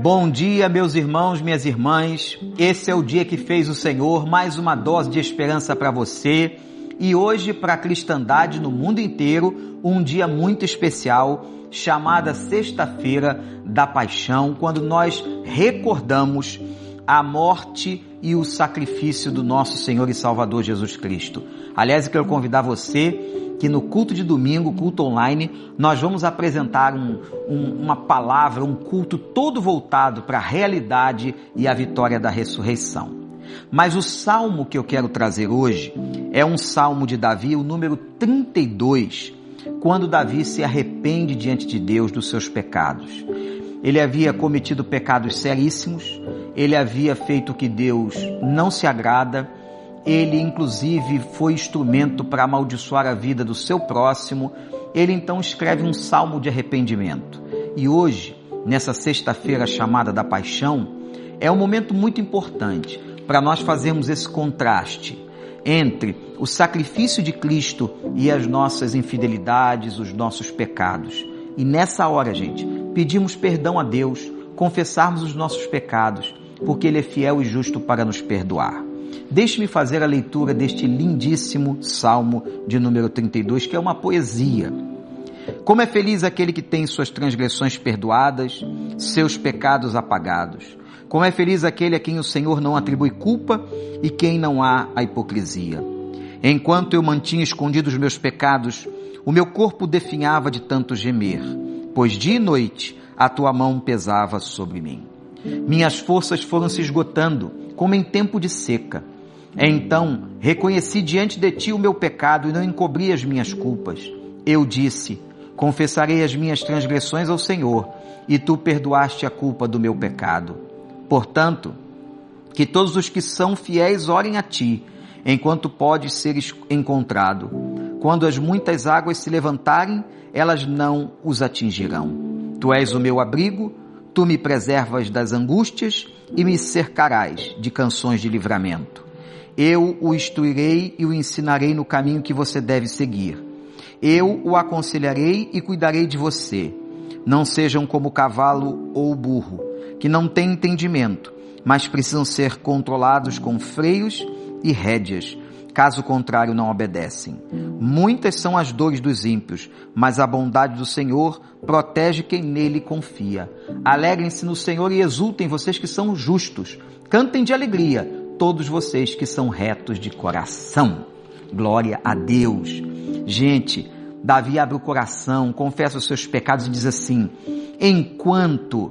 Bom dia, meus irmãos, minhas irmãs. Esse é o dia que fez o Senhor, mais uma dose de esperança para você. E hoje, para a cristandade no mundo inteiro, um dia muito especial, chamada Sexta-feira da Paixão, quando nós recordamos a morte e o sacrifício do nosso Senhor e Salvador Jesus Cristo. Aliás, eu quero convidar você que no culto de domingo, culto online, nós vamos apresentar um, um, uma palavra, um culto todo voltado para a realidade e a vitória da ressurreição. Mas o salmo que eu quero trazer hoje é um salmo de Davi, o número 32, quando Davi se arrepende diante de Deus dos seus pecados. Ele havia cometido pecados seríssimos, ele havia feito que Deus não se agrada, ele inclusive foi instrumento para amaldiçoar a vida do seu próximo. Ele então escreve um salmo de arrependimento. E hoje, nessa sexta-feira chamada da paixão, é um momento muito importante para nós fazermos esse contraste entre o sacrifício de Cristo e as nossas infidelidades, os nossos pecados. E nessa hora, gente, pedimos perdão a Deus, confessarmos os nossos pecados, porque Ele é fiel e justo para nos perdoar. Deixe-me fazer a leitura deste lindíssimo Salmo de número 32, que é uma poesia. Como é feliz aquele que tem suas transgressões perdoadas, seus pecados apagados. Como é feliz aquele a quem o Senhor não atribui culpa e quem não há a hipocrisia. Enquanto eu mantinha escondidos os meus pecados, o meu corpo definhava de tanto gemer, pois dia e noite a tua mão pesava sobre mim. Minhas forças foram se esgotando, como em tempo de seca. Então reconheci diante de ti o meu pecado e não encobri as minhas culpas. Eu disse: Confessarei as minhas transgressões ao Senhor, e tu perdoaste a culpa do meu pecado. Portanto, que todos os que são fiéis orem a ti, enquanto podes ser encontrado. Quando as muitas águas se levantarem, elas não os atingirão. Tu és o meu abrigo, Tu me preservas das angústias e me cercarás de canções de livramento. Eu o instruirei e o ensinarei no caminho que você deve seguir. Eu o aconselharei e cuidarei de você. Não sejam como o cavalo ou o burro, que não têm entendimento, mas precisam ser controlados com freios e rédeas caso contrário não obedecem. Muitas são as dores dos ímpios, mas a bondade do Senhor protege quem nele confia. Alegrem-se no Senhor e exultem vocês que são justos. Cantem de alegria todos vocês que são retos de coração. Glória a Deus. Gente, Davi abre o coração, confessa os seus pecados e diz assim: Enquanto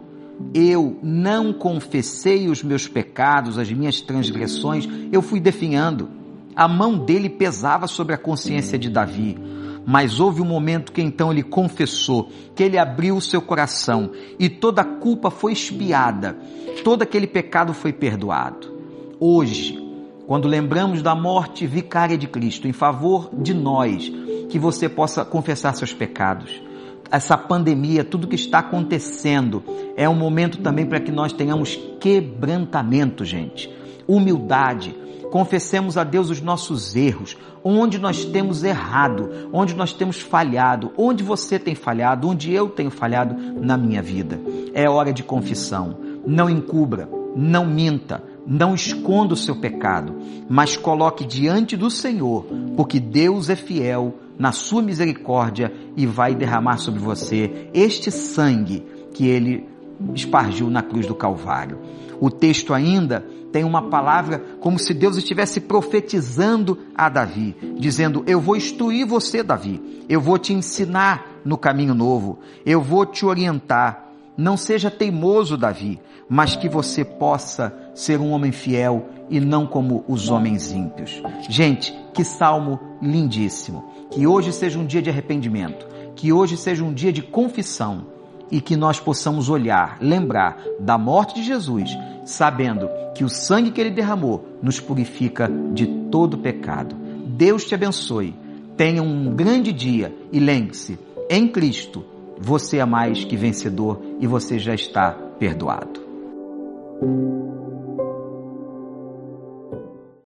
eu não confessei os meus pecados, as minhas transgressões, eu fui definhando. A mão dele pesava sobre a consciência de Davi. Mas houve um momento que então ele confessou, que ele abriu o seu coração e toda a culpa foi expiada, todo aquele pecado foi perdoado. Hoje, quando lembramos da morte vicária de Cristo em favor de nós, que você possa confessar seus pecados. Essa pandemia, tudo que está acontecendo, é um momento também para que nós tenhamos quebrantamento, gente, humildade confessemos a Deus os nossos erros, onde nós temos errado, onde nós temos falhado, onde você tem falhado, onde eu tenho falhado na minha vida. É hora de confissão. Não encubra, não minta, não esconda o seu pecado, mas coloque diante do Senhor, porque Deus é fiel na sua misericórdia e vai derramar sobre você este sangue que ele espargiu na cruz do Calvário. O texto ainda tem uma palavra como se Deus estivesse profetizando a Davi, dizendo: Eu vou instruir você, Davi, eu vou te ensinar no caminho novo, eu vou te orientar. Não seja teimoso, Davi, mas que você possa ser um homem fiel e não como os homens ímpios. Gente, que salmo lindíssimo. Que hoje seja um dia de arrependimento, que hoje seja um dia de confissão e que nós possamos olhar, lembrar da morte de Jesus, sabendo que o sangue que ele derramou nos purifica de todo pecado. Deus te abençoe. Tenha um grande dia e lembre-se, em Cristo você é mais que vencedor e você já está perdoado.